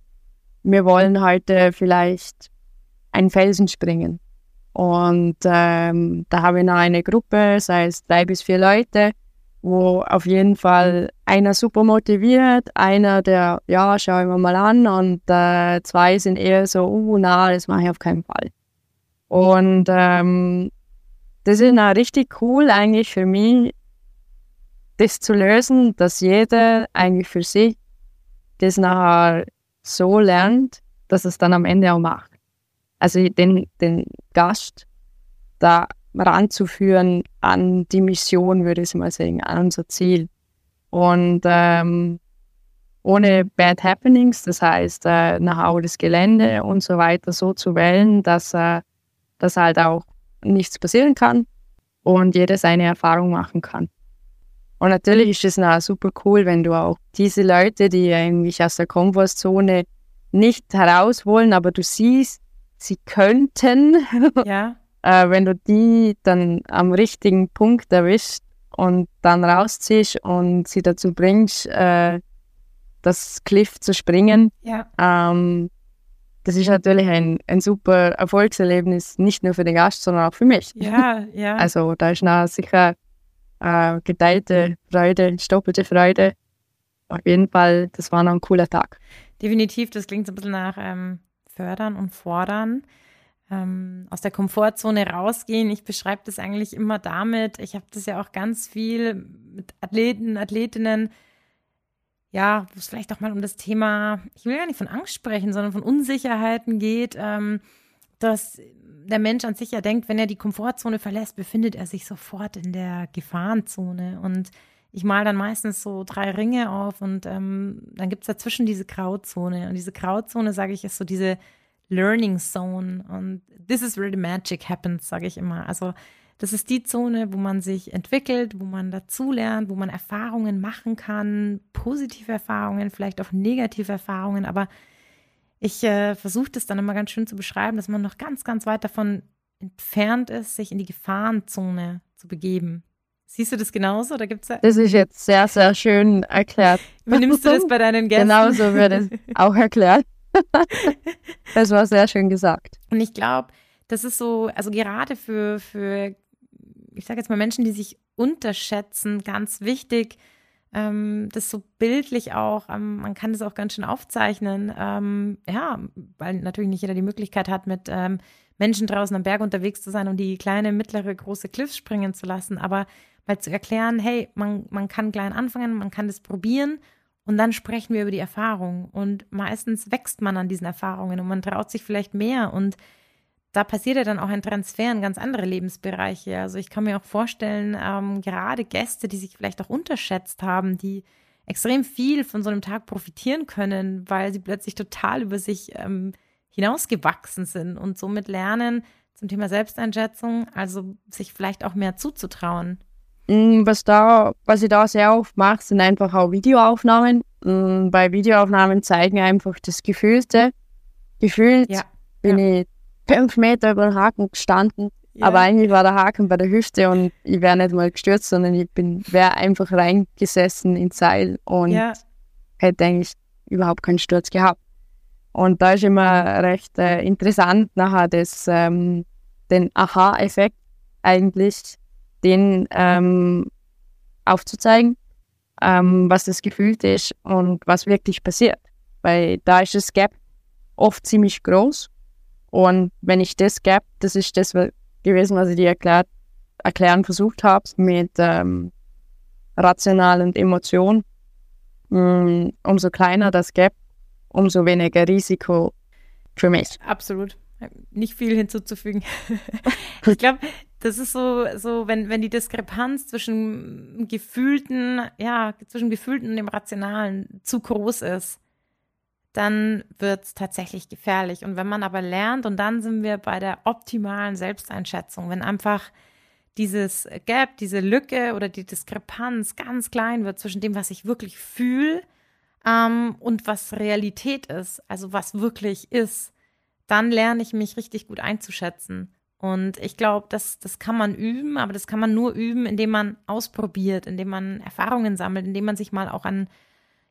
S2: wir wollen heute vielleicht einen Felsen springen. Und ähm, da habe ich noch eine Gruppe, sei es drei bis vier Leute, wo auf jeden Fall einer super motiviert, einer, der, ja, schauen wir mal an, und äh, zwei sind eher so, uh, na, das mache ich auf keinen Fall. Und ähm, das ist auch richtig cool eigentlich für mich, das zu lösen, dass jeder eigentlich für sich das nachher so lernt, dass es dann am Ende auch macht. Also den, den Gast da ranzuführen an die Mission, würde ich mal sagen, an unser Ziel. Und ähm, ohne Bad Happenings, das heißt, äh, nachher das Gelände und so weiter so zu wählen, dass, äh, dass halt auch nichts passieren kann und jeder seine Erfahrung machen kann. Und natürlich ist es super cool, wenn du auch diese Leute, die eigentlich aus der Komfortzone nicht heraus wollen, aber du siehst, sie könnten, [laughs]
S1: ja.
S2: äh, wenn du die dann am richtigen Punkt erwischst und dann rausziehst und sie dazu bringst, äh, das Cliff zu springen.
S1: Ja.
S2: Ähm, das ist natürlich ein, ein super Erfolgserlebnis, nicht nur für den Gast, sondern auch für mich.
S1: Ja, [laughs] ja.
S2: Also da ist na sicher äh, geteilte Freude, doppelte Freude. Auf jeden Fall, das war noch ein cooler Tag.
S1: Definitiv, das klingt so ein bisschen nach ähm, Fördern und Fordern. Ähm, aus der Komfortzone rausgehen. Ich beschreibe das eigentlich immer damit. Ich habe das ja auch ganz viel mit Athleten, Athletinnen, ja, wo es vielleicht auch mal um das Thema, ich will gar nicht von Angst sprechen, sondern von Unsicherheiten geht, ähm, dass der Mensch an sich ja denkt, wenn er die Komfortzone verlässt, befindet er sich sofort in der Gefahrenzone. Und ich male dann meistens so drei Ringe auf und ähm, dann gibt es dazwischen diese Grauzone. Und diese Grauzone, sage ich, ist so diese Learning Zone. Und this is where the magic happens, sage ich immer. Also das ist die Zone, wo man sich entwickelt, wo man dazulernt, wo man Erfahrungen machen kann, positive Erfahrungen, vielleicht auch negative Erfahrungen, aber ich äh, versuche das dann immer ganz schön zu beschreiben, dass man noch ganz, ganz weit davon entfernt ist, sich in die Gefahrenzone zu begeben. Siehst du das genauso? Oder gibt's da
S2: das ist jetzt sehr, sehr schön erklärt. [laughs]
S1: Wie nimmst du das bei deinen Gästen?
S2: Genauso wird es [laughs] auch erklärt. [laughs] das war sehr schön gesagt.
S1: Und ich glaube, das ist so, also gerade für, für ich sage jetzt mal Menschen, die sich unterschätzen, ganz wichtig, ähm, das so bildlich auch, ähm, man kann das auch ganz schön aufzeichnen, ähm, ja, weil natürlich nicht jeder die Möglichkeit hat, mit ähm, Menschen draußen am Berg unterwegs zu sein und die kleine, mittlere, große Cliffs springen zu lassen, aber mal zu erklären, hey, man, man kann klein anfangen, man kann das probieren und dann sprechen wir über die Erfahrung. Und meistens wächst man an diesen Erfahrungen und man traut sich vielleicht mehr und da passiert ja dann auch ein Transfer in ganz andere Lebensbereiche. Also ich kann mir auch vorstellen, ähm, gerade Gäste, die sich vielleicht auch unterschätzt haben, die extrem viel von so einem Tag profitieren können, weil sie plötzlich total über sich ähm, hinausgewachsen sind und somit lernen zum Thema Selbsteinschätzung, also sich vielleicht auch mehr zuzutrauen.
S2: Mm, was da, was ich da sehr oft mache, sind einfach auch Videoaufnahmen. Mm, bei Videoaufnahmen zeigen einfach das Gefühlte. Gefühlt ja, bin ja. ich fünf Meter über den Haken gestanden. Ja. Aber eigentlich war der Haken bei der Hüfte und ich wäre nicht mal gestürzt, sondern ich bin wäre einfach reingesessen ins Seil und ja. hätte eigentlich überhaupt keinen Sturz gehabt. Und da ist immer recht äh, interessant, nachher das, ähm, den Aha-Effekt eigentlich, den ähm, aufzuzeigen, ähm, was das Gefühl ist und was wirklich passiert. Weil da ist das Gap oft ziemlich groß und wenn ich das gab, das ist das gewesen, was ich dir erklärt erklären versucht habe mit ähm, Rational und Emotion. Mm, umso kleiner das Gap, umso weniger Risiko für mich.
S1: Absolut. Nicht viel hinzuzufügen. [laughs] ich glaube, das ist so, so wenn, wenn die Diskrepanz zwischen gefühlten, ja, zwischen gefühlten und dem Rationalen zu groß ist, dann wird es tatsächlich gefährlich. Und wenn man aber lernt, und dann sind wir bei der optimalen Selbsteinschätzung, wenn einfach dieses Gap, diese Lücke oder die Diskrepanz ganz klein wird zwischen dem, was ich wirklich fühle ähm, und was Realität ist, also was wirklich ist, dann lerne ich mich richtig gut einzuschätzen. Und ich glaube, das, das kann man üben, aber das kann man nur üben, indem man ausprobiert, indem man Erfahrungen sammelt, indem man sich mal auch an,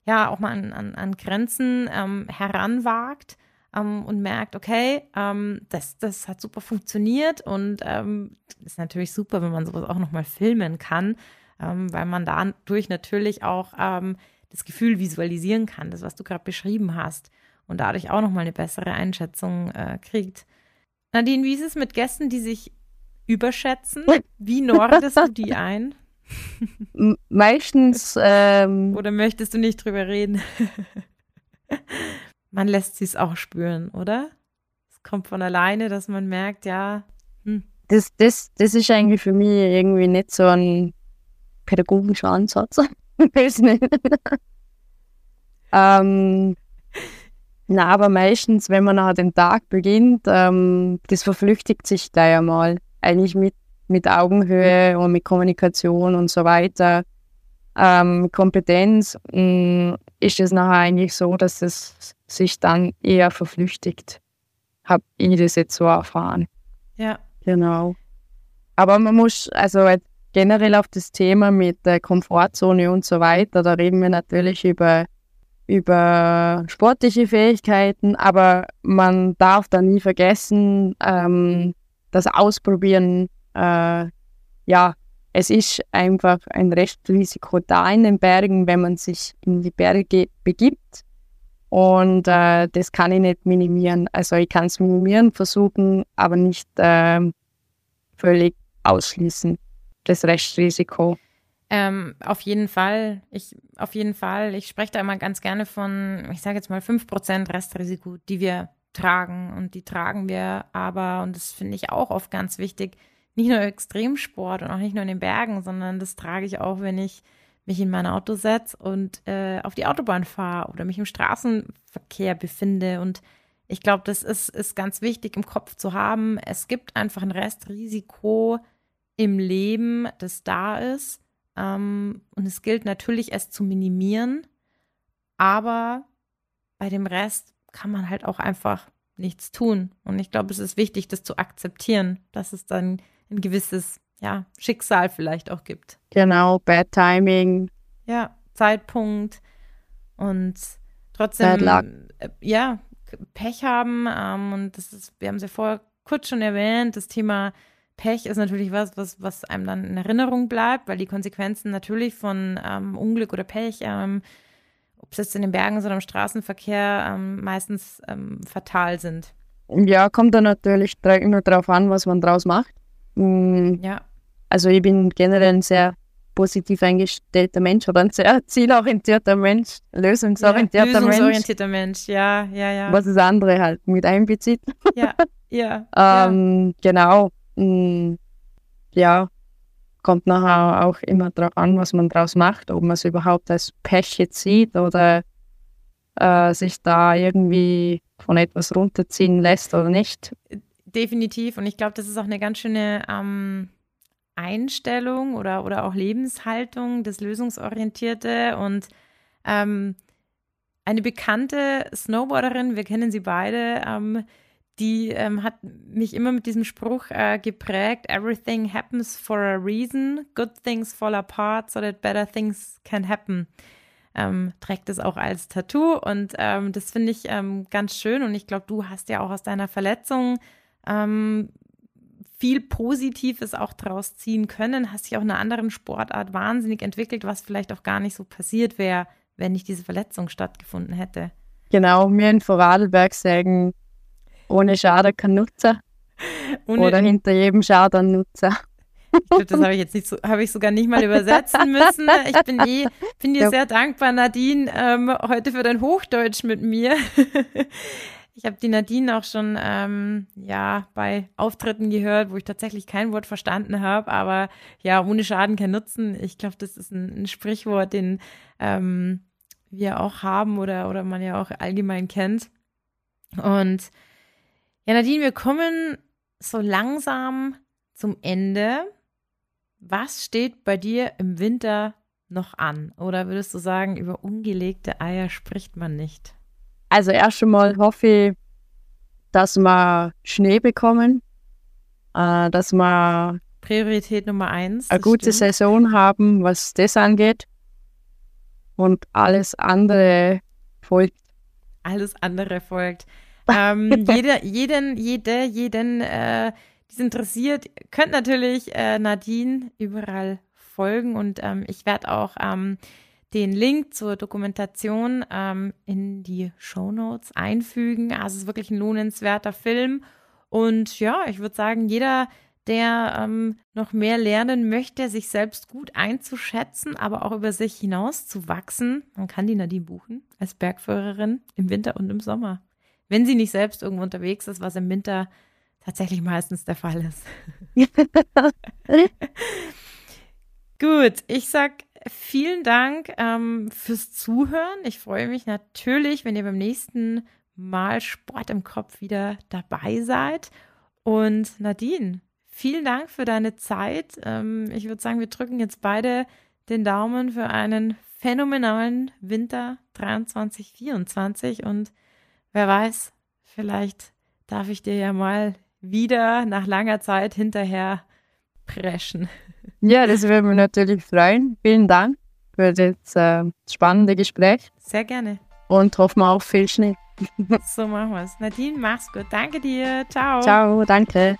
S1: ja, auch mal an, an, an Grenzen ähm, heranwagt ähm, und merkt, okay, ähm, das, das hat super funktioniert und ähm, ist natürlich super, wenn man sowas auch nochmal filmen kann, ähm, weil man dadurch natürlich auch ähm, das Gefühl visualisieren kann, das, was du gerade beschrieben hast und dadurch auch nochmal eine bessere Einschätzung äh, kriegt. Nadine, wie ist es mit Gästen, die sich überschätzen? Wie nordest du die ein?
S2: Meistens. Ähm,
S1: oder möchtest du nicht drüber reden? [laughs] man lässt sie es auch spüren, oder? Es kommt von alleine, dass man merkt, ja. Hm.
S2: Das, das, das ist eigentlich für mich irgendwie nicht so ein pädagogischer Ansatz. [laughs] ähm, na, aber meistens, wenn man nach dem Tag beginnt, ähm, das verflüchtigt sich da ja mal. Eigentlich mit, mit Augenhöhe und mit Kommunikation und so weiter. Ähm, Kompetenz mh, mm, ist es nachher eigentlich so, dass es sich dann eher verflüchtigt. Habe ich das jetzt so erfahren.
S1: Ja.
S2: Genau. Aber man muss, also generell auf das Thema mit der Komfortzone und so weiter, da reden wir natürlich über über sportliche Fähigkeiten, aber man darf da nie vergessen, ähm, das Ausprobieren, äh, ja, es ist einfach ein Restrisiko da in den Bergen, wenn man sich in die Berge begibt. Und äh, das kann ich nicht minimieren. Also ich kann es minimieren, versuchen, aber nicht äh, völlig ausschließen, das Restrisiko.
S1: Ähm, auf jeden Fall. Ich, auf jeden Fall. Ich spreche da immer ganz gerne von, ich sage jetzt mal 5% Restrisiko, die wir tragen. Und die tragen wir aber, und das finde ich auch oft ganz wichtig, nicht nur Extremsport und auch nicht nur in den Bergen, sondern das trage ich auch, wenn ich mich in mein Auto setze und äh, auf die Autobahn fahre oder mich im Straßenverkehr befinde. Und ich glaube, das ist, ist ganz wichtig im Kopf zu haben. Es gibt einfach ein Restrisiko im Leben, das da ist. Ähm, und es gilt natürlich, es zu minimieren. Aber bei dem Rest kann man halt auch einfach nichts tun. Und ich glaube, es ist wichtig, das zu akzeptieren, dass es dann ein gewisses ja, Schicksal vielleicht auch gibt.
S2: Genau, Bad Timing.
S1: Ja, Zeitpunkt und trotzdem, äh, ja, Pech haben. Ähm, und das ist, wir haben es ja vorher kurz schon erwähnt, das Thema Pech ist natürlich was, was, was einem dann in Erinnerung bleibt, weil die Konsequenzen natürlich von ähm, Unglück oder Pech, ähm, ob es jetzt in den Bergen oder im Straßenverkehr, ähm, meistens ähm, fatal sind.
S2: Ja, kommt dann natürlich immer darauf an, was man draus macht. Mhm.
S1: Ja.
S2: Also ich bin generell ein sehr positiv eingestellter Mensch oder ein sehr [laughs] zielorientierter Mensch, lösungsorientierter,
S1: ja, lösungsorientierter Mensch. Mensch. ja, ja, ja.
S2: Was das andere halt mit einbezieht.
S1: Ja, [laughs] ja.
S2: ähm, ja. Genau. Mm, ja, kommt nachher auch immer darauf an, was man daraus macht, ob man es überhaupt als Pech jetzt sieht oder äh, sich da irgendwie von etwas runterziehen lässt oder nicht.
S1: Definitiv. Und ich glaube, das ist auch eine ganz schöne ähm, Einstellung oder, oder auch Lebenshaltung, das Lösungsorientierte. Und ähm, eine bekannte Snowboarderin, wir kennen sie beide, ähm, die ähm, hat mich immer mit diesem Spruch äh, geprägt, everything happens for a reason, good things fall apart so that better things can happen. Ähm, trägt es auch als Tattoo und ähm, das finde ich ähm, ganz schön und ich glaube, du hast ja auch aus deiner Verletzung ähm, viel Positives auch draus ziehen können, hast dich auch in einer anderen Sportart wahnsinnig entwickelt, was vielleicht auch gar nicht so passiert wäre, wenn nicht diese Verletzung stattgefunden hätte.
S2: Genau, mir in Vorarlberg sagen, ohne Schaden kein Nutzer. Ohne Oder hinter jedem Schaden Nutzer.
S1: Das habe ich jetzt nicht so, habe ich sogar nicht mal übersetzen müssen. Ich bin eh, bin dir ja. sehr dankbar, Nadine, ähm, heute für dein Hochdeutsch mit mir. Ich habe die Nadine auch schon ähm, ja bei Auftritten gehört, wo ich tatsächlich kein Wort verstanden habe, aber ja, ohne Schaden kein Nutzen. Ich glaube, das ist ein, ein Sprichwort, den ähm, wir auch haben oder, oder man ja auch allgemein kennt. Und ja, Nadine, wir kommen so langsam zum Ende. Was steht bei dir im Winter noch an? Oder würdest du sagen, über ungelegte Eier spricht man nicht?
S2: Also erst einmal hoffe ich, dass wir Schnee bekommen, äh, dass wir
S1: Priorität Nummer eins.
S2: Eine gute stimmt. Saison haben, was das angeht. Und alles andere folgt.
S1: Alles andere folgt. [laughs] ähm, jeder, jeden, jede, jeden, äh, die es interessiert, könnt natürlich äh, Nadine überall folgen und ähm, ich werde auch ähm, den Link zur Dokumentation ähm, in die Show Notes einfügen. Also es ist wirklich ein lohnenswerter Film. Und ja, ich würde sagen, jeder, der ähm, noch mehr lernen möchte, sich selbst gut einzuschätzen, aber auch über sich hinaus zu wachsen, man kann die Nadine buchen als Bergführerin im Winter und im Sommer. Wenn sie nicht selbst irgendwo unterwegs ist, was im Winter tatsächlich meistens der Fall ist. [laughs] [laughs] Gut, ich sag vielen Dank ähm, fürs Zuhören. Ich freue mich natürlich, wenn ihr beim nächsten Mal Sport im Kopf wieder dabei seid. Und Nadine, vielen Dank für deine Zeit. Ähm, ich würde sagen, wir drücken jetzt beide den Daumen für einen phänomenalen Winter 23, 24 und wer weiß, vielleicht darf ich dir ja mal wieder nach langer Zeit hinterher preschen.
S2: Ja, das würde mich natürlich freuen. Vielen Dank für das äh, spannende Gespräch.
S1: Sehr gerne.
S2: Und hoffen wir auf viel Schnee.
S1: so machen wir es. Nadine, mach's gut. Danke dir. Ciao.
S2: Ciao, danke.